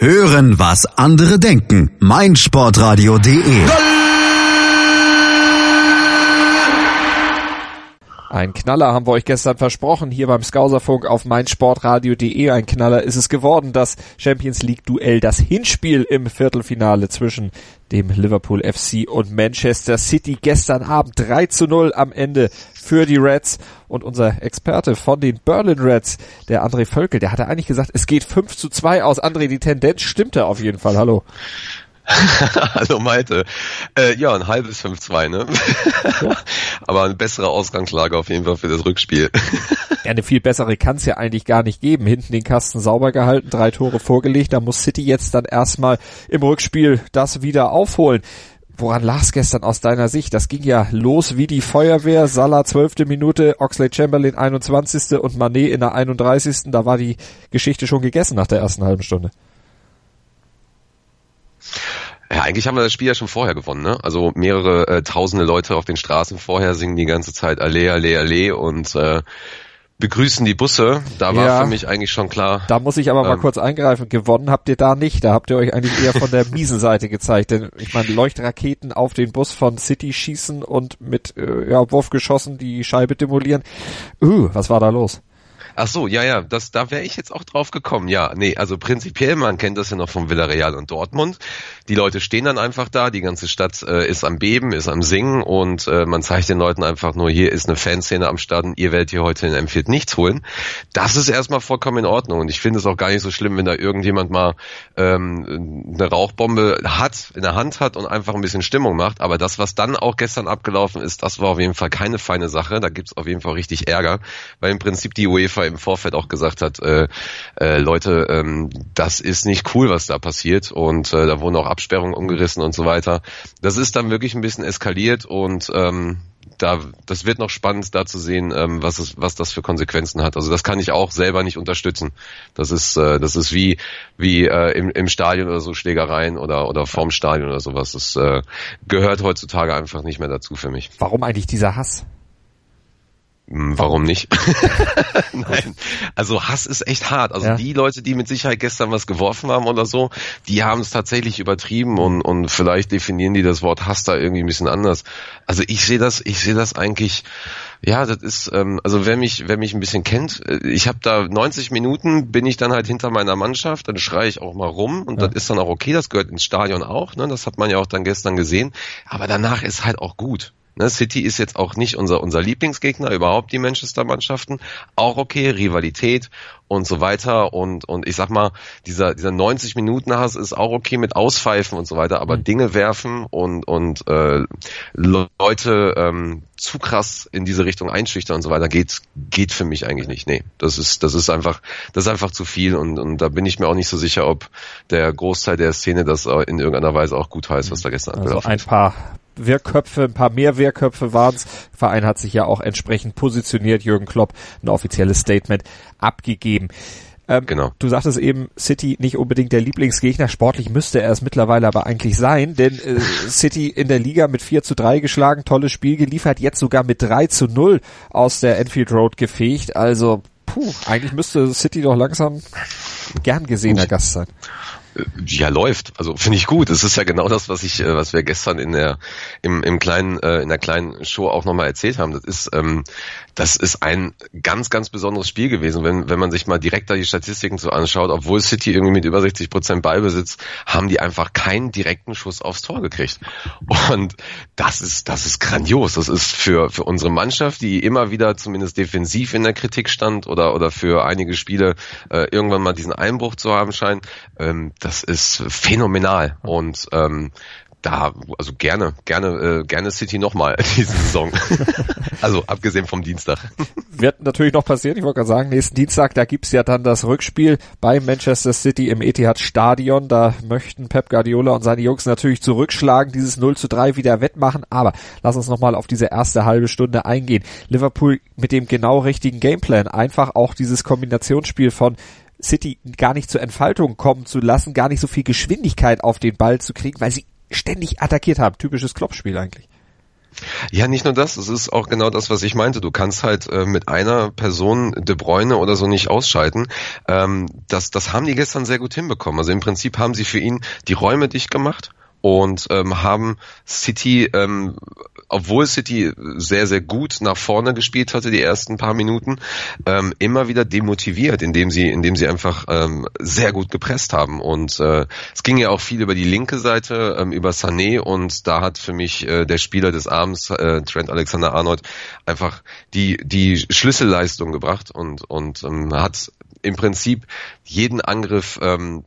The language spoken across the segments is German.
Hören, was andere denken. meinsportradio.de Ein Knaller haben wir euch gestern versprochen, hier beim Skauserfunk auf meinsportradio.de. Ein Knaller ist es geworden, das Champions League Duell, das Hinspiel im Viertelfinale zwischen dem Liverpool FC und Manchester City. Gestern Abend 3 zu 0 am Ende für die Reds. Und unser Experte von den Berlin Reds, der André Völkel, der hatte eigentlich gesagt, es geht 5 zu 2 aus. André, die Tendenz stimmte auf jeden Fall. Hallo. Hallo Malte. Äh, ja, ein halbes 5-2, ne? Aber eine bessere Ausgangslage auf jeden Fall für das Rückspiel. ja, eine viel bessere kann es ja eigentlich gar nicht geben. Hinten den Kasten sauber gehalten, drei Tore vorgelegt. Da muss City jetzt dann erstmal im Rückspiel das wieder aufholen. Woran lag es gestern aus deiner Sicht? Das ging ja los wie die Feuerwehr. Salah zwölfte Minute, Oxley Chamberlain 21. und Manet in der 31. Da war die Geschichte schon gegessen nach der ersten halben Stunde. Ja, eigentlich haben wir das Spiel ja schon vorher gewonnen, ne? Also mehrere äh, tausende Leute auf den Straßen vorher singen die ganze Zeit Alle, Alle, Alle und äh, begrüßen die Busse. Da war ja, für mich eigentlich schon klar. Da muss ich aber ähm, mal kurz eingreifen. Gewonnen habt ihr da nicht. Da habt ihr euch eigentlich eher von der miesen Seite gezeigt. Denn ich meine, Leuchtraketen auf den Bus von City schießen und mit äh, ja, Wurfgeschossen die Scheibe demolieren. Uh, was war da los? Ach so, ja, ja, das, da wäre ich jetzt auch drauf gekommen. Ja, nee, also prinzipiell, man kennt das ja noch von Villarreal und Dortmund. Die Leute stehen dann einfach da, die ganze Stadt äh, ist am Beben, ist am Singen und äh, man zeigt den Leuten einfach nur, hier ist eine Fanszene am Start und ihr werdet hier heute in M4 nichts holen. Das ist erstmal vollkommen in Ordnung und ich finde es auch gar nicht so schlimm, wenn da irgendjemand mal ähm, eine Rauchbombe hat, in der Hand hat und einfach ein bisschen Stimmung macht. Aber das, was dann auch gestern abgelaufen ist, das war auf jeden Fall keine feine Sache. Da gibt's auf jeden Fall richtig Ärger, weil im Prinzip die UEFA im Vorfeld auch gesagt hat, äh, äh, Leute, ähm, das ist nicht cool, was da passiert und äh, da wurden auch Absperrungen umgerissen und so weiter. Das ist dann wirklich ein bisschen eskaliert und ähm, da, das wird noch spannend, da zu sehen, ähm, was, es, was das für Konsequenzen hat. Also das kann ich auch selber nicht unterstützen. Das ist, äh, das ist wie, wie äh, im, im Stadion oder so Schlägereien oder, oder vorm Stadion oder sowas. Das äh, gehört heutzutage einfach nicht mehr dazu für mich. Warum eigentlich dieser Hass? Hm, warum nicht? Nein. Also Hass ist echt hart. Also ja. die Leute, die mit Sicherheit gestern was geworfen haben oder so, die haben es tatsächlich übertrieben und, und vielleicht definieren die das Wort Hass da irgendwie ein bisschen anders. Also ich sehe das, ich sehe das eigentlich, ja, das ist, ähm, also wer mich, wer mich ein bisschen kennt, äh, ich habe da 90 Minuten, bin ich dann halt hinter meiner Mannschaft, dann schreie ich auch mal rum und ja. das ist dann auch okay, das gehört ins Stadion auch, ne? Das hat man ja auch dann gestern gesehen. Aber danach ist halt auch gut. Ne, City ist jetzt auch nicht unser, unser Lieblingsgegner, überhaupt die Manchester-Mannschaften. Auch okay, Rivalität und so weiter. Und, und ich sag mal, dieser, dieser 90 Minuten Hass ist auch okay mit Auspfeifen und so weiter, aber mhm. Dinge werfen und, und äh, Leute ähm, zu krass in diese Richtung einschüchtern und so weiter, geht, geht für mich eigentlich nicht. Nee, das ist, das ist einfach, das ist einfach zu viel und, und da bin ich mir auch nicht so sicher, ob der Großteil der Szene das in irgendeiner Weise auch gut heißt, was da gestern also abgelaufen ist. Ein paar Wehrköpfe, ein paar mehr Wehrköpfe waren es. Verein hat sich ja auch entsprechend positioniert. Jürgen Klopp ein offizielles Statement abgegeben. Ähm, genau. Du sagtest eben, City nicht unbedingt der Lieblingsgegner. Sportlich müsste er es mittlerweile aber eigentlich sein, denn äh, City in der Liga mit 4 zu 3 geschlagen, tolles Spiel geliefert, jetzt sogar mit 3 zu 0 aus der Enfield Road gefegt. Also, puh, eigentlich müsste City doch langsam gern gesehener Gast sein ja läuft. Also finde ich gut. Es ist ja genau das, was ich, äh, was wir gestern in der im, im kleinen äh, in der kleinen Show auch nochmal erzählt haben. Das ist ähm, das ist ein ganz ganz besonderes Spiel gewesen, wenn wenn man sich mal direkt da die Statistiken so anschaut. Obwohl City irgendwie mit über 60 Prozent Ballbesitz haben die einfach keinen direkten Schuss aufs Tor gekriegt. Und das ist das ist grandios. Das ist für für unsere Mannschaft, die immer wieder zumindest defensiv in der Kritik stand oder oder für einige Spiele äh, irgendwann mal diesen Einbruch zu haben scheint. Ähm, das ist phänomenal und ähm, da, also gerne, gerne, äh, gerne City nochmal diese Saison. also abgesehen vom Dienstag. Wird natürlich noch passieren, ich wollte gerade sagen, nächsten Dienstag, da gibt's ja dann das Rückspiel bei Manchester City im Etihad Stadion. Da möchten Pep Guardiola und seine Jungs natürlich zurückschlagen, dieses 0 zu 3 wieder wettmachen. Aber lass uns nochmal auf diese erste halbe Stunde eingehen. Liverpool mit dem genau richtigen Gameplan. Einfach auch dieses Kombinationsspiel von City gar nicht zur Entfaltung kommen zu lassen, gar nicht so viel Geschwindigkeit auf den Ball zu kriegen, weil sie ständig attackiert haben. Typisches Kloppspiel eigentlich. Ja, nicht nur das, es ist auch genau das, was ich meinte. Du kannst halt äh, mit einer Person De Bruyne oder so nicht ausschalten. Ähm, das, das haben die gestern sehr gut hinbekommen. Also im Prinzip haben sie für ihn die Räume dicht gemacht und ähm, haben City, ähm, obwohl City sehr, sehr gut nach vorne gespielt hatte, die ersten paar Minuten, ähm, immer wieder demotiviert, indem sie, indem sie einfach ähm, sehr gut gepresst haben. Und äh, es ging ja auch viel über die linke Seite, ähm, über Sané und da hat für mich äh, der Spieler des Abends, äh, Trent Alexander Arnold, einfach die, die Schlüsselleistung gebracht und, und ähm, hat im Prinzip jeden Angriff ähm,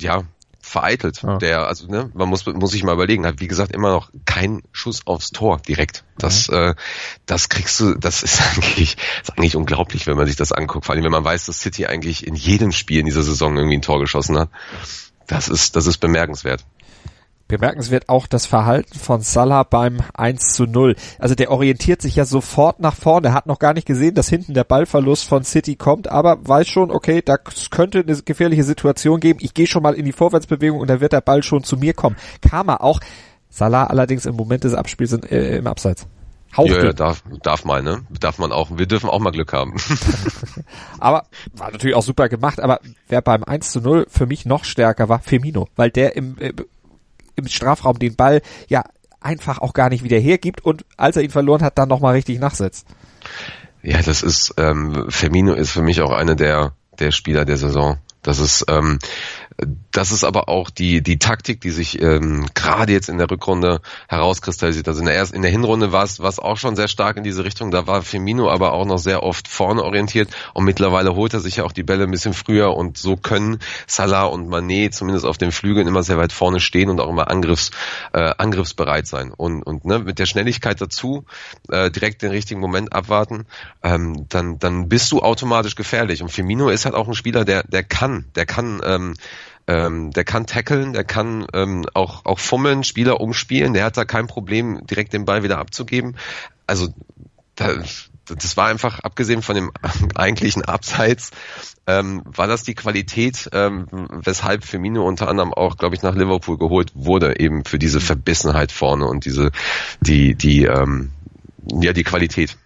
ja, vereitelt. Ja. Der, also ne, man muss muss sich mal überlegen, hat wie gesagt immer noch kein Schuss aufs Tor direkt. Das, mhm. äh, das kriegst du, das ist eigentlich, ist eigentlich unglaublich, wenn man sich das anguckt. Vor allem, wenn man weiß, dass City eigentlich in jedem Spiel in dieser Saison irgendwie ein Tor geschossen hat. Das ist, das ist bemerkenswert. Bemerkenswert auch das Verhalten von Salah beim 1 zu 0. Also der orientiert sich ja sofort nach vorne, hat noch gar nicht gesehen, dass hinten der Ballverlust von City kommt, aber weiß schon, okay, da könnte eine gefährliche Situation geben. Ich gehe schon mal in die Vorwärtsbewegung und dann wird der Ball schon zu mir kommen. Kam er auch. Salah allerdings im Moment des Abspiels in, äh, im Abseits. Hauchdünn. Ja, ja, darf, darf mal, ne? Darf man auch. Wir dürfen auch mal Glück haben. aber war natürlich auch super gemacht, aber wer beim 1 zu 0 für mich noch stärker war, Firmino, weil der im, äh, im Strafraum den Ball ja einfach auch gar nicht wieder hergibt und als er ihn verloren hat, dann nochmal richtig nachsetzt. Ja, das ist, ähm, Firmino ist für mich auch einer der, der Spieler der Saison. Das ist, ähm, das ist aber auch die, die Taktik, die sich ähm, gerade jetzt in der Rückrunde herauskristallisiert. Also in der, ersten, in der Hinrunde war es, war es auch schon sehr stark in diese Richtung. Da war Firmino aber auch noch sehr oft vorne orientiert und mittlerweile holt er sich ja auch die Bälle ein bisschen früher und so können Salah und Mané zumindest auf den Flügeln immer sehr weit vorne stehen und auch immer angriffs, äh, angriffsbereit sein. Und, und ne, mit der Schnelligkeit dazu äh, direkt den richtigen Moment abwarten, ähm, dann, dann bist du automatisch gefährlich. Und Firmino ist halt auch ein Spieler, der, der kann, der kann ähm, ähm, der kann tackeln, der kann ähm, auch, auch fummeln, Spieler umspielen, der hat da kein Problem, direkt den Ball wieder abzugeben. Also da, das war einfach, abgesehen von dem eigentlichen Abseits, ähm, war das die Qualität, ähm, weshalb Firmino unter anderem auch, glaube ich, nach Liverpool geholt wurde, eben für diese Verbissenheit vorne und diese, die, die, ähm, ja, die Qualität.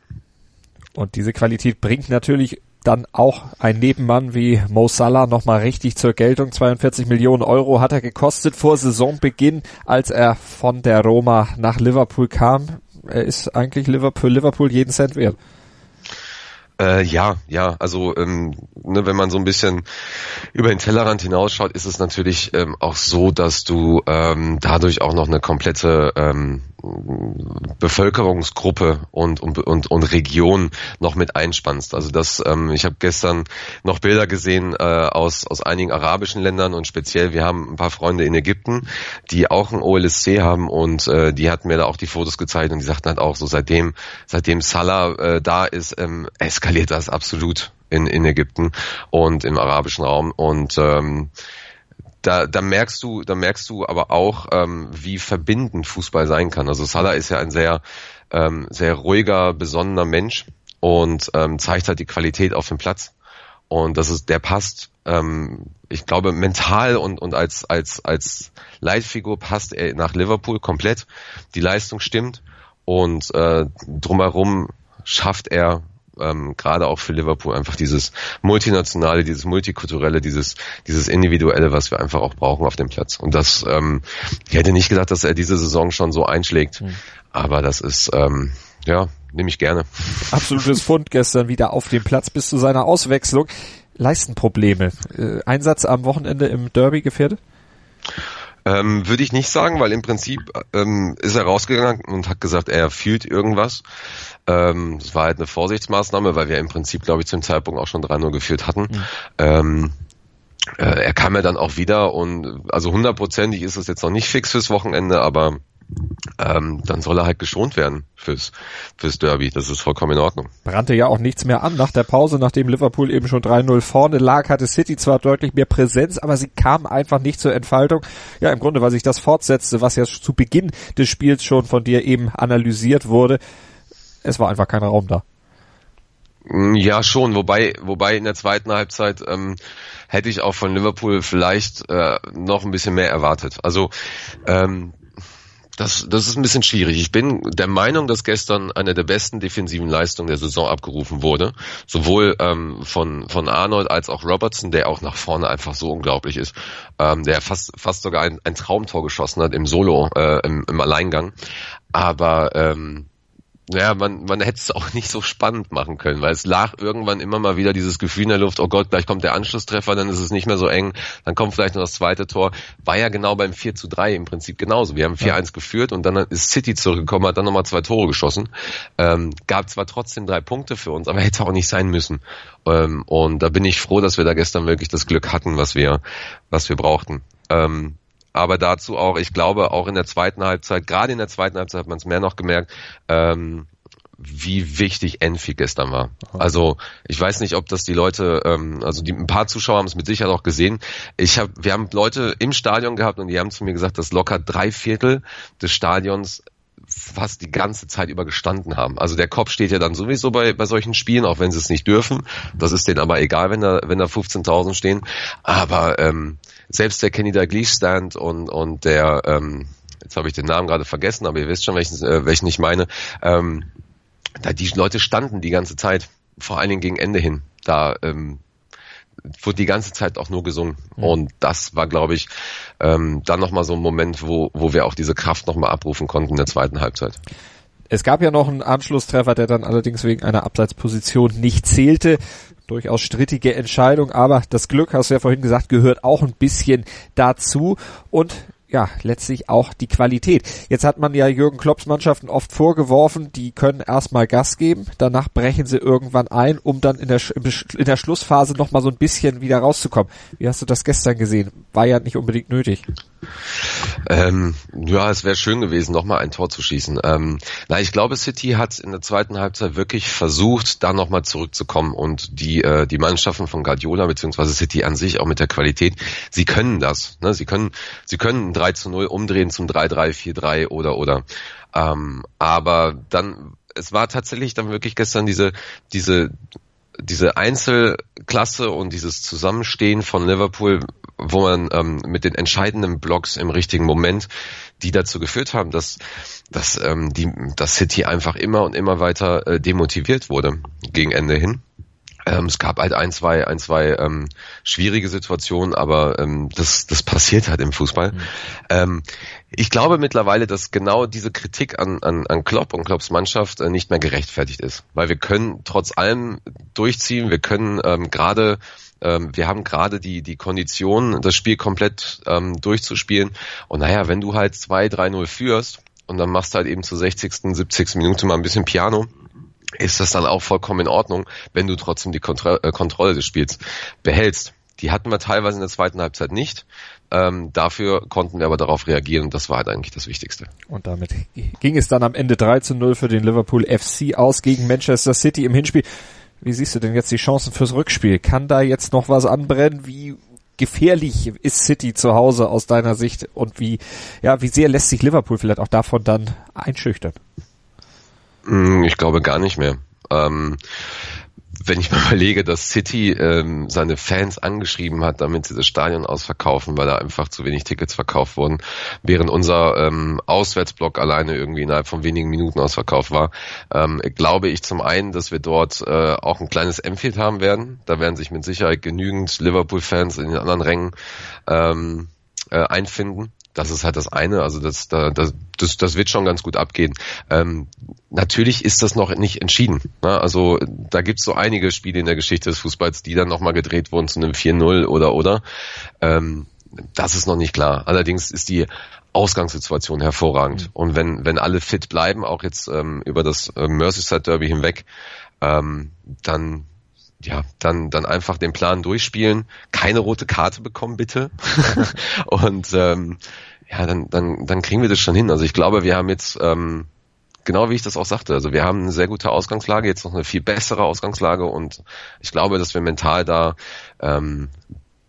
Und diese Qualität bringt natürlich dann auch ein Nebenmann wie Mo Salah nochmal richtig zur Geltung. 42 Millionen Euro hat er gekostet vor Saisonbeginn, als er von der Roma nach Liverpool kam. Er ist eigentlich Liverpool, Liverpool jeden Cent wert. Äh, ja, ja, also ähm, ne, wenn man so ein bisschen über den Tellerrand hinausschaut, ist es natürlich ähm, auch so, dass du ähm, dadurch auch noch eine komplette ähm, Bevölkerungsgruppe und, und, und, und Region noch mit einspannst. Also das, ähm, ich habe gestern noch Bilder gesehen äh, aus, aus einigen arabischen Ländern und speziell, wir haben ein paar Freunde in Ägypten, die auch ein OLSC haben und äh, die hatten mir da auch die Fotos gezeigt und die sagten halt auch so, seitdem, seitdem Salah äh, da ist, ähm, eskaliert das absolut in, in Ägypten und im arabischen Raum und ähm, da, da merkst du, da merkst du aber auch, ähm, wie verbindend Fußball sein kann. Also Salah ist ja ein sehr, ähm, sehr ruhiger, besonnener Mensch und ähm, zeigt halt die Qualität auf dem Platz. Und das ist, der passt, ähm, ich glaube, mental und, und als, als, als Leitfigur passt er nach Liverpool komplett. Die Leistung stimmt und äh, drumherum schafft er ähm, gerade auch für Liverpool einfach dieses multinationale, dieses multikulturelle, dieses dieses individuelle, was wir einfach auch brauchen auf dem Platz. Und das, ähm, ich hätte nicht gedacht, dass er diese Saison schon so einschlägt, mhm. aber das ist ähm, ja nehme ich gerne. Absolutes Fund gestern wieder auf dem Platz bis zu seiner Auswechslung. Leistenprobleme. Äh, Einsatz am Wochenende im Derby gefährdet? Ähm, Würde ich nicht sagen, weil im Prinzip ähm, ist er rausgegangen und hat gesagt, er fühlt irgendwas. Ähm, das war halt eine Vorsichtsmaßnahme, weil wir im Prinzip, glaube ich, zum Zeitpunkt auch schon 3-0 geführt hatten. Mhm. Ähm, äh, er kam ja dann auch wieder und also hundertprozentig ist es jetzt noch nicht fix fürs Wochenende, aber ähm, dann soll er halt geschont werden fürs, fürs Derby. Das ist vollkommen in Ordnung. Brannte ja auch nichts mehr an nach der Pause, nachdem Liverpool eben schon 3-0 vorne lag, hatte City zwar deutlich mehr Präsenz, aber sie kam einfach nicht zur Entfaltung. Ja, im Grunde, weil sich das fortsetzte, was ja zu Beginn des Spiels schon von dir eben analysiert wurde. Es war einfach kein Raum da. Mm, ja, schon, wobei, wobei in der zweiten Halbzeit ähm, hätte ich auch von Liverpool vielleicht äh, noch ein bisschen mehr erwartet. Also ähm, Das, das ist ein bisschen schwierig. Ich bin der Meinung, dass gestern eine der besten defensiven Leistungen der Saison abgerufen wurde. Sowohl ähm, von, von Arnold als auch Robertson, der auch nach vorne einfach so unglaublich ist. Ähm, der fast, fast sogar ein, ein Traumtor geschossen hat im Solo, äh, im, im Alleingang. Aber ähm, ja, man, man hätte es auch nicht so spannend machen können, weil es lag irgendwann immer mal wieder dieses Gefühl in der Luft, oh Gott, gleich kommt der Anschlusstreffer, dann ist es nicht mehr so eng, dann kommt vielleicht noch das zweite Tor. War ja genau beim 4 zu 3 im Prinzip genauso. Wir haben 4-1 ja. geführt und dann ist City zurückgekommen, hat dann nochmal zwei Tore geschossen. Ähm, gab zwar trotzdem drei Punkte für uns, aber hätte auch nicht sein müssen. Ähm, und da bin ich froh, dass wir da gestern wirklich das Glück hatten, was wir, was wir brauchten. Ähm, aber dazu auch, ich glaube, auch in der zweiten Halbzeit, gerade in der zweiten Halbzeit hat man es mehr noch gemerkt, ähm, wie wichtig Enfi gestern war. Also ich weiß nicht, ob das die Leute, ähm, also die, ein paar Zuschauer haben es mit Sicherheit auch gesehen. Ich hab, wir haben Leute im Stadion gehabt und die haben zu mir gesagt, dass locker drei Viertel des Stadions fast die ganze Zeit über gestanden haben. Also der Kopf steht ja dann sowieso bei, bei solchen Spielen, auch wenn sie es nicht dürfen. Das ist denen aber egal, wenn da, wenn da 15.000 stehen. Aber ähm, selbst der Kenny Dalglish Stand und, und der, ähm, jetzt habe ich den Namen gerade vergessen, aber ihr wisst schon, welchen, äh, welchen ich meine, ähm, da die Leute standen die ganze Zeit, vor allen Dingen gegen Ende hin. Da ähm, wurde die ganze Zeit auch nur gesungen. Mhm. Und das war, glaube ich, ähm, dann nochmal so ein Moment, wo, wo wir auch diese Kraft nochmal abrufen konnten in der zweiten Halbzeit. Es gab ja noch einen Anschlusstreffer, der dann allerdings wegen einer Abseitsposition nicht zählte. Durchaus strittige Entscheidung, aber das Glück, hast du ja vorhin gesagt, gehört auch ein bisschen dazu. Und ja, letztlich auch die Qualität. Jetzt hat man ja Jürgen Klopps Mannschaften oft vorgeworfen, die können erstmal Gas geben, danach brechen sie irgendwann ein, um dann in der, in der Schlussphase nochmal so ein bisschen wieder rauszukommen. Wie hast du das gestern gesehen? War ja nicht unbedingt nötig. Ähm, ja, es wäre schön gewesen, nochmal ein Tor zu schießen. Ähm, na, ich glaube, City hat in der zweiten Halbzeit wirklich versucht, da nochmal zurückzukommen und die, äh, die Mannschaften von Guardiola beziehungsweise City an sich auch mit der Qualität, sie können das. Ne? Sie können, sie können 3 zu 0 umdrehen zum 3-3, 4-3 oder oder. Ähm, aber dann, es war tatsächlich dann wirklich gestern diese, diese diese Einzelklasse und dieses Zusammenstehen von Liverpool, wo man ähm, mit den entscheidenden Blocks im richtigen Moment, die dazu geführt haben, dass, dass ähm, die, dass City einfach immer und immer weiter äh, demotiviert wurde gegen Ende hin. Ähm, es gab halt ein, zwei, ein, zwei ähm, schwierige Situationen, aber ähm, das, das passiert halt im Fußball. Mhm. Ähm, ich glaube mittlerweile, dass genau diese Kritik an, an, an Klopp und Klopps Mannschaft äh, nicht mehr gerechtfertigt ist, weil wir können trotz allem durchziehen, wir können ähm, gerade ähm, wir haben gerade die, die Kondition, das Spiel komplett ähm, durchzuspielen. Und naja, wenn du halt 2-3-0 führst und dann machst du halt eben zur 60., 70. Minute mal ein bisschen Piano, ist das dann auch vollkommen in Ordnung, wenn du trotzdem die Kontro äh, Kontrolle des Spiels behältst. Die hatten wir teilweise in der zweiten Halbzeit nicht. Ähm, dafür konnten wir aber darauf reagieren und das war halt eigentlich das Wichtigste. Und damit ging es dann am Ende 3 zu 0 für den Liverpool FC aus gegen Manchester City im Hinspiel. Wie siehst du denn jetzt die Chancen fürs Rückspiel? Kann da jetzt noch was anbrennen? Wie gefährlich ist City zu Hause aus deiner Sicht und wie, ja, wie sehr lässt sich Liverpool vielleicht auch davon dann einschüchtern? Mm, ich glaube gar nicht mehr. Ähm, wenn ich mir überlege, dass City ähm, seine Fans angeschrieben hat, damit sie das Stadion ausverkaufen, weil da einfach zu wenig Tickets verkauft wurden, während unser ähm, Auswärtsblock alleine irgendwie innerhalb von wenigen Minuten ausverkauft war, ähm, glaube ich zum einen, dass wir dort äh, auch ein kleines Enfield haben werden. Da werden sich mit Sicherheit genügend Liverpool-Fans in den anderen Rängen ähm, äh, einfinden. Das ist halt das eine, also das, das, das, das wird schon ganz gut abgehen. Ähm, natürlich ist das noch nicht entschieden. Ne? Also da gibt es so einige Spiele in der Geschichte des Fußballs, die dann nochmal gedreht wurden zu einem 4-0 oder oder. Ähm, das ist noch nicht klar. Allerdings ist die Ausgangssituation hervorragend. Mhm. Und wenn, wenn alle fit bleiben, auch jetzt ähm, über das äh, Merseyside Derby hinweg, ähm, dann ja, dann, dann einfach den Plan durchspielen, keine rote Karte bekommen, bitte. und ähm, ja, dann, dann, dann kriegen wir das schon hin. Also ich glaube, wir haben jetzt, ähm, genau wie ich das auch sagte, also wir haben eine sehr gute Ausgangslage, jetzt noch eine viel bessere Ausgangslage und ich glaube, dass wir mental da ähm,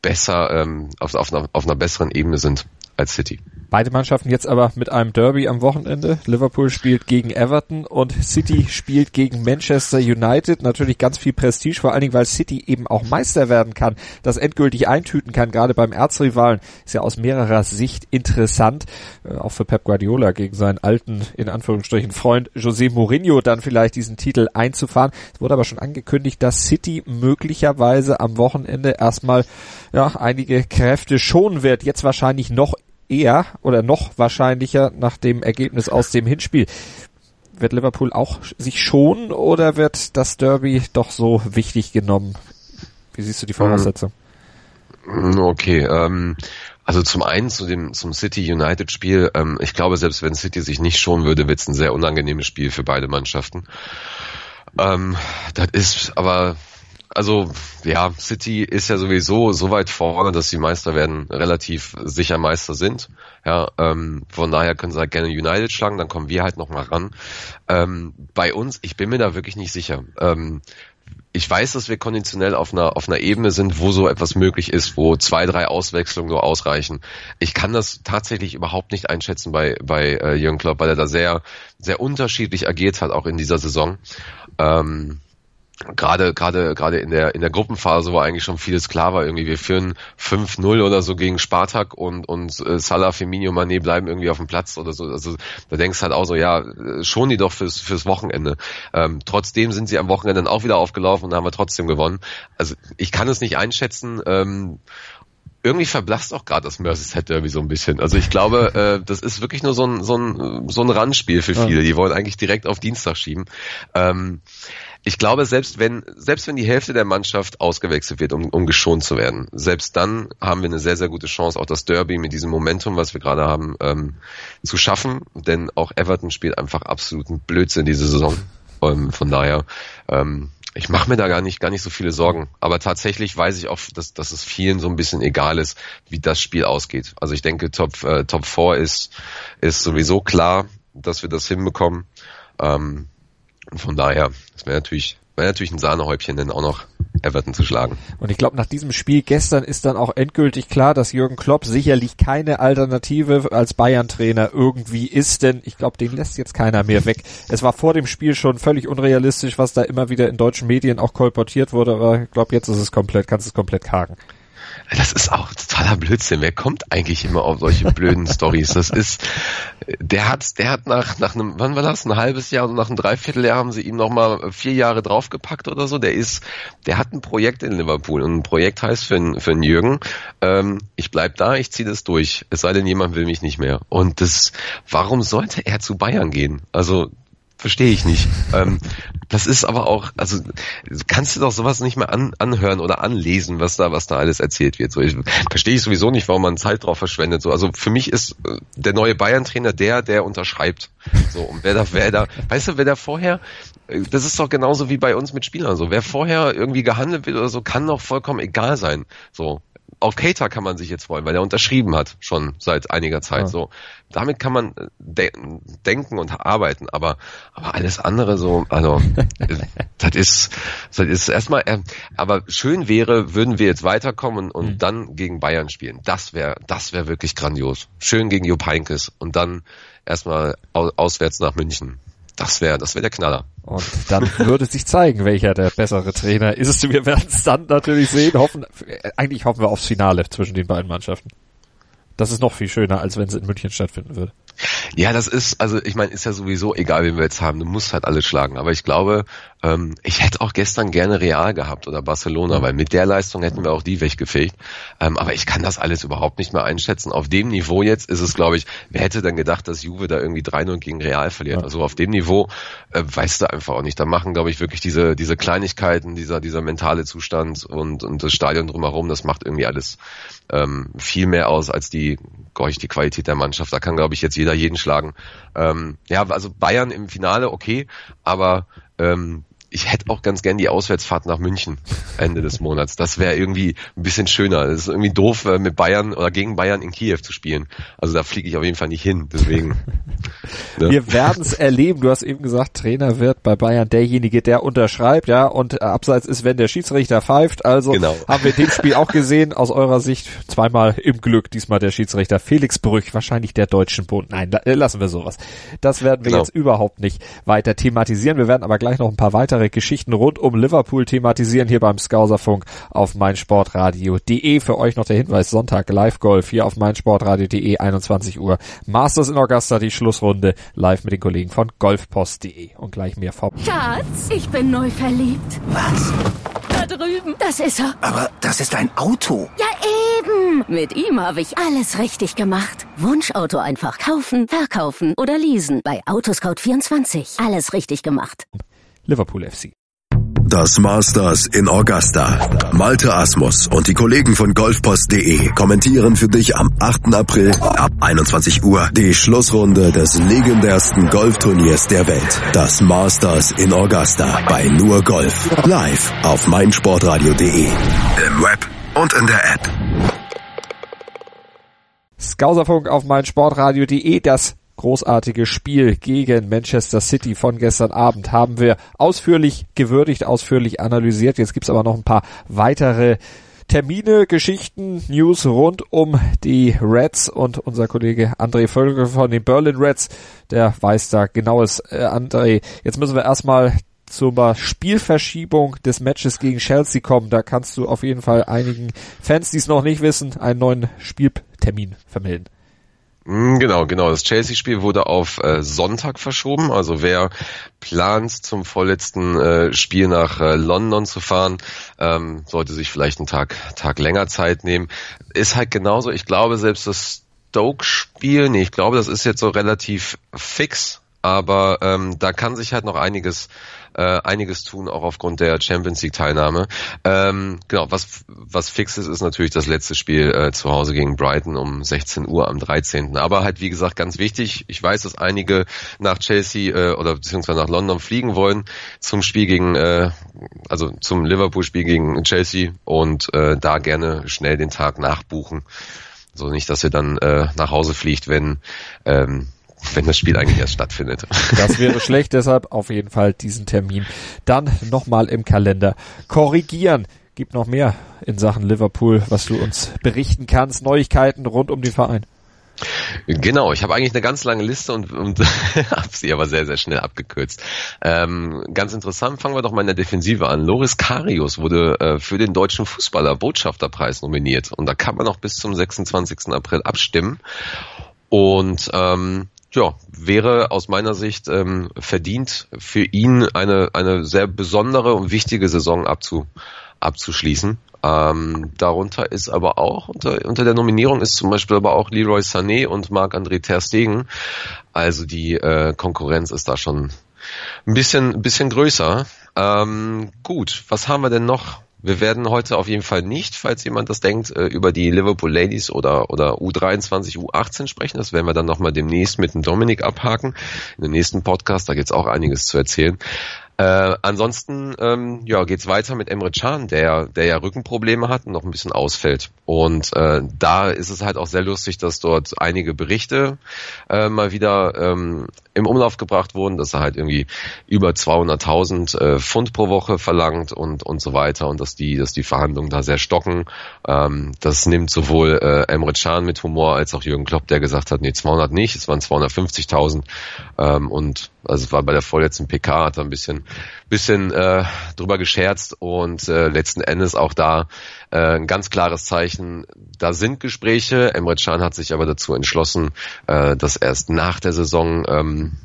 besser ähm, auf, auf, einer, auf einer besseren Ebene sind als City. Beide Mannschaften jetzt aber mit einem Derby am Wochenende. Liverpool spielt gegen Everton und City spielt gegen Manchester United. Natürlich ganz viel Prestige, vor allen Dingen, weil City eben auch Meister werden kann, das endgültig eintüten kann, gerade beim Erzrivalen. Ist ja aus mehrerer Sicht interessant, äh, auch für Pep Guardiola gegen seinen alten, in Anführungsstrichen, Freund José Mourinho dann vielleicht diesen Titel einzufahren. Es wurde aber schon angekündigt, dass City möglicherweise am Wochenende erstmal ja, einige Kräfte schonen wird. Jetzt wahrscheinlich noch eher oder noch wahrscheinlicher nach dem Ergebnis aus dem Hinspiel. Wird Liverpool auch sich schonen oder wird das Derby doch so wichtig genommen? Wie siehst du die Voraussetzung? Hm, okay, ähm, also zum einen zu dem zum City United Spiel. Ähm, ich glaube, selbst wenn City sich nicht schonen würde, wird es ein sehr unangenehmes Spiel für beide Mannschaften. Ähm, das ist aber also ja, City ist ja sowieso so weit vorne, dass sie Meister werden, relativ sicher Meister sind. Ja, ähm, von daher können sie halt gerne United schlagen, dann kommen wir halt noch mal ran. Ähm, bei uns, ich bin mir da wirklich nicht sicher. Ähm, ich weiß, dass wir konditionell auf einer, auf einer Ebene sind, wo so etwas möglich ist, wo zwei, drei Auswechslungen nur ausreichen. Ich kann das tatsächlich überhaupt nicht einschätzen bei, bei äh, Jürgen Klopp, weil er da sehr, sehr unterschiedlich agiert hat, auch in dieser Saison. Ähm, gerade gerade gerade in der in der Gruppenphase, wo eigentlich schon vieles klar war, irgendwie wir führen 5-0 oder so gegen Spartak und und äh, Salah, Firmino, Mané bleiben irgendwie auf dem Platz oder so. Also da denkst du halt auch so, ja, äh, schon die doch fürs fürs Wochenende. Ähm, trotzdem sind sie am Wochenende dann auch wieder aufgelaufen und haben wir trotzdem gewonnen. Also ich kann es nicht einschätzen. Ähm, irgendwie verblasst auch gerade das Merseyside Derby so ein bisschen. Also ich glaube, äh, das ist wirklich nur so ein, so ein, so ein Randspiel für viele. Die wollen eigentlich direkt auf Dienstag schieben. Ähm, ich glaube, selbst wenn, selbst wenn die Hälfte der Mannschaft ausgewechselt wird, um, um geschont zu werden, selbst dann haben wir eine sehr, sehr gute Chance, auch das Derby mit diesem Momentum, was wir gerade haben, ähm, zu schaffen. Denn auch Everton spielt einfach absoluten Blödsinn diese Saison. Ähm, von daher, ähm, ich mache mir da gar nicht, gar nicht so viele Sorgen. Aber tatsächlich weiß ich auch, dass, dass es vielen so ein bisschen egal ist, wie das Spiel ausgeht. Also ich denke, Top, äh, Top 4 ist, ist sowieso klar, dass wir das hinbekommen. Ähm, und von daher, das wäre natürlich, wäre natürlich ein Sahnehäubchen, denn auch noch Everton zu schlagen. Und ich glaube, nach diesem Spiel gestern ist dann auch endgültig klar, dass Jürgen Klopp sicherlich keine Alternative als Bayern-Trainer irgendwie ist, denn ich glaube, den lässt jetzt keiner mehr weg. Es war vor dem Spiel schon völlig unrealistisch, was da immer wieder in deutschen Medien auch kolportiert wurde, aber ich glaube, jetzt ist es komplett, kannst es komplett kagen. Das ist auch totaler Blödsinn. Wer kommt eigentlich immer auf solche blöden Stories? Das ist, der hat, der hat nach, nach einem, wann war das? Ein halbes Jahr und nach einem Dreivierteljahr haben sie ihm nochmal vier Jahre draufgepackt oder so. Der ist, der hat ein Projekt in Liverpool und ein Projekt heißt für, für einen Jürgen, ähm, ich bleib da, ich ziehe das durch. Es sei denn, jemand will mich nicht mehr. Und das, warum sollte er zu Bayern gehen? Also, verstehe ich nicht. ähm, das ist aber auch, also kannst du doch sowas nicht mehr an, anhören oder anlesen, was da, was da alles erzählt wird. So, ich verstehe ich sowieso nicht, warum man Zeit drauf verschwendet. So, also für mich ist äh, der neue Bayern-Trainer der, der unterschreibt. So, und wer da, wer da, weißt du, wer da vorher, äh, das ist doch genauso wie bei uns mit Spielern. So, wer vorher irgendwie gehandelt wird oder so, kann doch vollkommen egal sein. So, auf Cater kann man sich jetzt freuen, weil er unterschrieben hat, schon seit einiger Zeit. Ja. So, damit kann man äh, de denken und arbeiten, aber, aber alles andere so, also, das ist, das ist erstmal, äh, aber schön wäre, würden wir jetzt weiterkommen und, mhm. dann gegen Bayern spielen. Das wäre, das wäre wirklich grandios. Schön gegen Jupp Heynckes und dann erstmal auswärts nach München. Das wäre, das wäre der Knaller. Und dann würde sich zeigen, welcher der bessere Trainer ist. Wir werden es dann natürlich sehen. Hoffen, eigentlich hoffen wir aufs Finale zwischen den beiden Mannschaften. Das ist noch viel schöner, als wenn es in München stattfinden würde. Ja, das ist, also ich meine, ist ja sowieso egal, wen wir jetzt haben. Du musst halt alle schlagen. Aber ich glaube, ähm, ich hätte auch gestern gerne Real gehabt oder Barcelona, mhm. weil mit der Leistung hätten wir auch die weggefegt. Ähm, aber ich kann das alles überhaupt nicht mehr einschätzen. Auf dem Niveau jetzt ist es, glaube ich, wer hätte dann gedacht, dass Juve da irgendwie 3-0 gegen Real verliert? Ja. Also auf dem Niveau äh, weißt du einfach auch nicht. Da machen, glaube ich, wirklich diese, diese Kleinigkeiten, dieser, dieser mentale Zustand und, und das Stadion drumherum, das macht irgendwie alles ähm, viel mehr aus als die, ich, die Qualität der Mannschaft. Da kann, glaube ich, jetzt jeder jeden schlagen. Ähm, ja, also Bayern im Finale, okay, aber ähm, ich hätte auch ganz gern die Auswärtsfahrt nach München Ende des Monats. Das wäre irgendwie ein bisschen schöner. Es ist irgendwie doof, äh, mit Bayern oder gegen Bayern in Kiew zu spielen. Also da fliege ich auf jeden Fall nicht hin. Deswegen. ne? Wir werden es erleben. Du hast eben gesagt, Trainer wird bei Bayern derjenige, der unterschreibt, ja, und abseits ist, wenn der Schiedsrichter pfeift. Also genau. haben wir dem Spiel auch gesehen, aus eurer Sicht zweimal im Glück. Diesmal der Schiedsrichter Felix Brüch, wahrscheinlich der Deutschen Bund. Nein, lassen wir sowas. Das werden wir genau. jetzt überhaupt nicht weiter thematisieren. Wir werden aber gleich noch ein paar weitere Geschichten rund um Liverpool thematisieren hier beim Skauserfunk auf meinsportradio.de. Für euch noch der Hinweis, Sonntag Live-Golf hier auf meinsportradio.de, 21 Uhr. Masters in Augusta, die Schlussrunde, live mit den Kollegen von golfpost.de und gleich mehr vor. Schatz, ich bin neu verliebt. Was? Da drüben. Das ist er. Aber das ist ein Auto. Ja, eben. Mit ihm habe ich alles richtig gemacht. Wunschauto einfach kaufen, verkaufen oder leasen. Bei Autoscout24. Alles richtig gemacht. Liverpool FC. Das Masters in Augusta. Malte Asmus und die Kollegen von golfpost.de kommentieren für dich am 8. April ab 21 Uhr die Schlussrunde des legendärsten Golfturniers der Welt. Das Masters in Augusta bei Nur Golf. Live auf meinsportradio.de. Im Web und in der App. Skauserfunk auf meinsportradio.de. Das großartige Spiel gegen Manchester City von gestern Abend haben wir ausführlich gewürdigt, ausführlich analysiert. Jetzt gibt's aber noch ein paar weitere Termine, Geschichten, News rund um die Reds und unser Kollege André Völker von den Berlin Reds, der weiß da genaues. Äh, André, jetzt müssen wir erstmal zur Spielverschiebung des Matches gegen Chelsea kommen. Da kannst du auf jeden Fall einigen Fans, die es noch nicht wissen, einen neuen Spieltermin vermelden. Hm, genau, genau. Das Chelsea-Spiel wurde auf äh, Sonntag verschoben. Also wer plant, zum vorletzten äh, Spiel nach äh, London zu fahren, ähm, sollte sich vielleicht einen Tag, Tag länger Zeit nehmen. Ist halt genauso. Ich glaube, selbst das Stoke-Spiel, nee, ich glaube, das ist jetzt so relativ fix. Aber ähm, da kann sich halt noch einiges äh, einiges tun, auch aufgrund der Champions League Teilnahme. Ähm, genau, was, was fix ist, ist natürlich das letzte Spiel äh, zu Hause gegen Brighton um 16 Uhr am 13. Aber halt, wie gesagt, ganz wichtig, ich weiß, dass einige nach Chelsea äh, oder beziehungsweise nach London fliegen wollen zum Spiel gegen, äh, also zum Liverpool-Spiel gegen Chelsea und äh, da gerne schnell den Tag nachbuchen. So nicht, dass ihr dann äh, nach Hause fliegt, wenn ähm, wenn das Spiel eigentlich erst stattfindet. Das wäre schlecht, deshalb auf jeden Fall diesen Termin dann nochmal im Kalender korrigieren. Gibt noch mehr in Sachen Liverpool, was du uns berichten kannst, Neuigkeiten rund um den Verein. Genau, ich habe eigentlich eine ganz lange Liste und, und habe sie aber sehr, sehr schnell abgekürzt. Ähm, ganz interessant, fangen wir doch mal in der Defensive an. Loris Karius wurde äh, für den deutschen Fußballer Botschafterpreis nominiert und da kann man noch bis zum 26. April abstimmen. Und ähm, ja, wäre aus meiner Sicht ähm, verdient für ihn eine, eine sehr besondere und wichtige Saison abzu, abzuschließen. Ähm, darunter ist aber auch, unter, unter der Nominierung ist zum Beispiel aber auch Leroy Sané und Marc-André Ter Stegen. Also die äh, Konkurrenz ist da schon ein bisschen, ein bisschen größer. Ähm, gut, was haben wir denn noch? Wir werden heute auf jeden Fall nicht, falls jemand das denkt, äh, über die Liverpool Ladies oder, oder U23, U18 sprechen. Das werden wir dann nochmal demnächst mit dem Dominik abhaken. In dem nächsten Podcast, da gibt's auch einiges zu erzählen. Äh, ansonsten ähm, ja, geht's weiter mit Emre Can, der, der ja Rückenprobleme hat und noch ein bisschen ausfällt. Und äh, da ist es halt auch sehr lustig, dass dort einige Berichte äh, mal wieder ähm, im Umlauf gebracht wurden, dass er halt irgendwie über 200.000 äh, Pfund pro Woche verlangt und und so weiter und dass die dass die Verhandlungen da sehr stocken. Ähm, das nimmt sowohl äh, Emre Can mit Humor als auch Jürgen Klopp, der gesagt hat, nee 200 nicht, es waren 250.000 ähm, und also es war bei der vorletzten PK hat er ein bisschen bisschen äh, drüber gescherzt und äh, letzten Endes auch da äh, ein ganz klares Zeichen. Da sind Gespräche. Emre Can hat sich aber dazu entschlossen, äh, das erst nach der Saison ähm,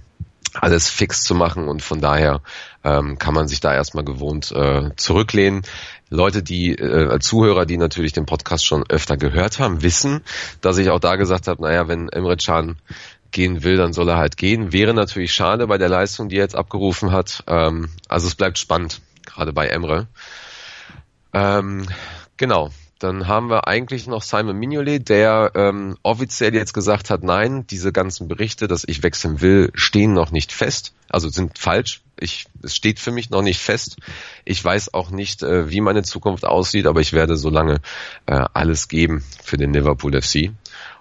alles fix zu machen und von daher ähm, kann man sich da erstmal gewohnt äh, zurücklehnen. Leute, die äh, Zuhörer, die natürlich den Podcast schon öfter gehört haben, wissen, dass ich auch da gesagt habe, naja, wenn Emre Can gehen will, dann soll er halt gehen. Wäre natürlich schade bei der Leistung, die er jetzt abgerufen hat. Ähm, also es bleibt spannend, gerade bei Emre. Ähm, genau. dann haben wir eigentlich noch Simon Mignolet, der ähm, offiziell jetzt gesagt hat, nein, diese ganzen Berichte, dass ich wechseln will, stehen noch nicht fest, also sind falsch. Ich, es steht für mich noch nicht fest. Ich weiß auch nicht, äh, wie meine Zukunft aussieht, aber ich werde so lange äh, alles geben für den Liverpool FC.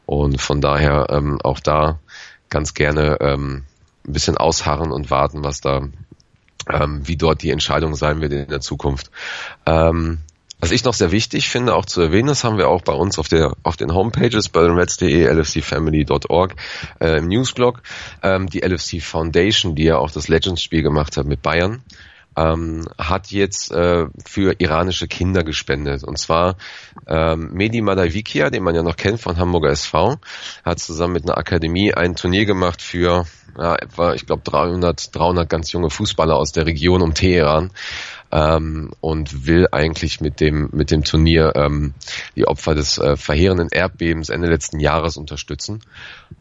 Und von daher ähm, auch da ganz gerne ähm, ein bisschen ausharren und warten, was da, ähm, wie dort die Entscheidung sein wird in der Zukunft. Ähm, was ich noch sehr wichtig finde, auch zu erwähnen, das haben wir auch bei uns auf der auf den Homepages berlinreds.de, lfcfamily.org äh, im Newsblog, ähm, die LFC Foundation, die ja auch das Legends-Spiel gemacht hat mit Bayern, ähm, hat jetzt äh, für iranische Kinder gespendet. Und zwar ähm, Medi Madavikia, den man ja noch kennt von Hamburger SV, hat zusammen mit einer Akademie ein Turnier gemacht für ja, etwa, ich glaube, 300, 300 ganz junge Fußballer aus der Region um Teheran ähm, und will eigentlich mit dem mit dem Turnier ähm, die Opfer des äh, verheerenden Erdbebens Ende letzten Jahres unterstützen.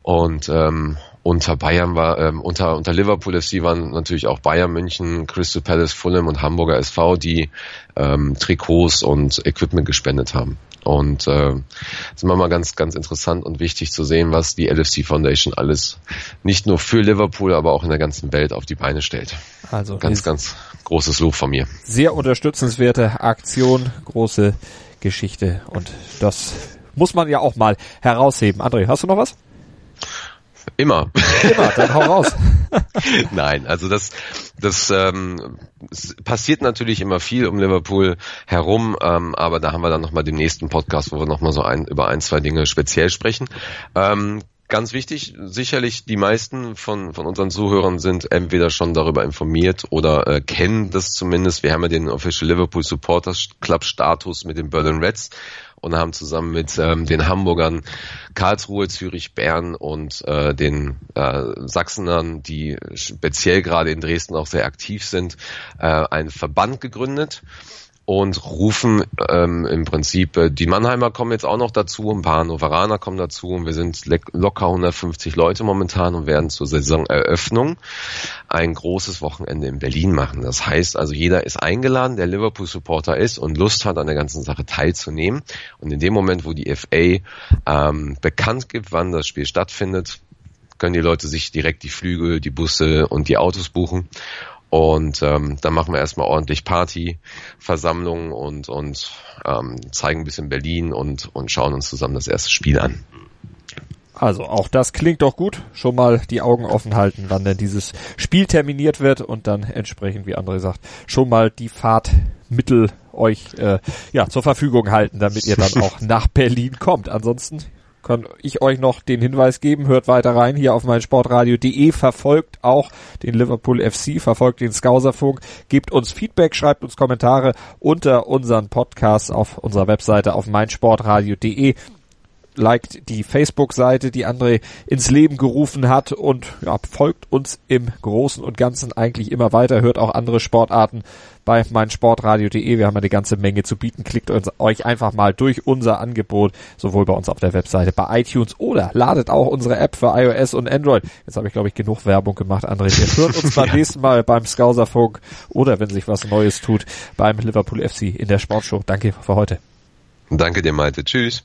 Und ähm, unter Bayern war, ähm, unter, unter Liverpool FC waren natürlich auch Bayern München, Crystal Palace, Fulham und Hamburger SV, die ähm, Trikots und Equipment gespendet haben. Und äh, es ist immer mal ganz, ganz interessant und wichtig zu sehen, was die LFC Foundation alles nicht nur für Liverpool, aber auch in der ganzen Welt auf die Beine stellt. Also ganz, ganz großes Lob von mir. Sehr unterstützenswerte Aktion, große Geschichte und das muss man ja auch mal herausheben. André, hast du noch was? Immer. Immer, dann hau raus. Nein, also das, das ähm, passiert natürlich immer viel um Liverpool herum, ähm, aber da haben wir dann nochmal den nächsten Podcast, wo wir nochmal so ein, über ein, zwei Dinge speziell sprechen. Ähm, ganz wichtig, sicherlich die meisten von, von unseren Zuhörern sind entweder schon darüber informiert oder äh, kennen das zumindest. Wir haben ja den Official Liverpool Supporters Club Status mit den Berlin Reds und haben zusammen mit ähm, den Hamburgern Karlsruhe, Zürich, Bern und äh, den äh, Sachsenern, die speziell gerade in Dresden auch sehr aktiv sind, äh, einen Verband gegründet und rufen ähm, im Prinzip, äh, die Mannheimer kommen jetzt auch noch dazu, ein paar Hannoveraner kommen dazu und wir sind locker 150 Leute momentan und werden zur Saisoneröffnung ein großes Wochenende in Berlin machen. Das heißt also, jeder ist eingeladen, der Liverpool-Supporter ist und Lust hat, an der ganzen Sache teilzunehmen. Und in dem Moment, wo die FA ähm, bekannt gibt, wann das Spiel stattfindet, können die Leute sich direkt die Flügel, die Busse und die Autos buchen. Und ähm, dann machen wir erstmal ordentlich Party, Versammlungen und, und ähm, zeigen ein bisschen Berlin und, und schauen uns zusammen das erste Spiel an. Also auch das klingt doch gut. Schon mal die Augen offen halten, wann denn dieses Spiel terminiert wird und dann entsprechend, wie André sagt, schon mal die Fahrtmittel euch äh, ja zur Verfügung halten, damit ihr dann auch nach Berlin kommt. Ansonsten kann ich euch noch den Hinweis geben, hört weiter rein hier auf mein Sportradio.de, verfolgt auch den Liverpool FC, verfolgt den Skauserfunk, gebt uns Feedback, schreibt uns Kommentare unter unseren Podcasts auf unserer Webseite auf meinsportradio.de liked die Facebook-Seite, die André ins Leben gerufen hat und ja, folgt uns im Großen und Ganzen eigentlich immer weiter, hört auch andere Sportarten bei meinsportradio.de. Wir haben eine ganze Menge zu bieten. Klickt uns, euch einfach mal durch unser Angebot, sowohl bei uns auf der Webseite, bei iTunes oder ladet auch unsere App für iOS und Android. Jetzt habe ich, glaube ich, genug Werbung gemacht, André. Wir hören uns beim nächsten Mal beim Skauserfunk oder wenn sich was Neues tut, beim Liverpool FC in der Sportshow. Danke für heute. Danke dir, Malte. Tschüss.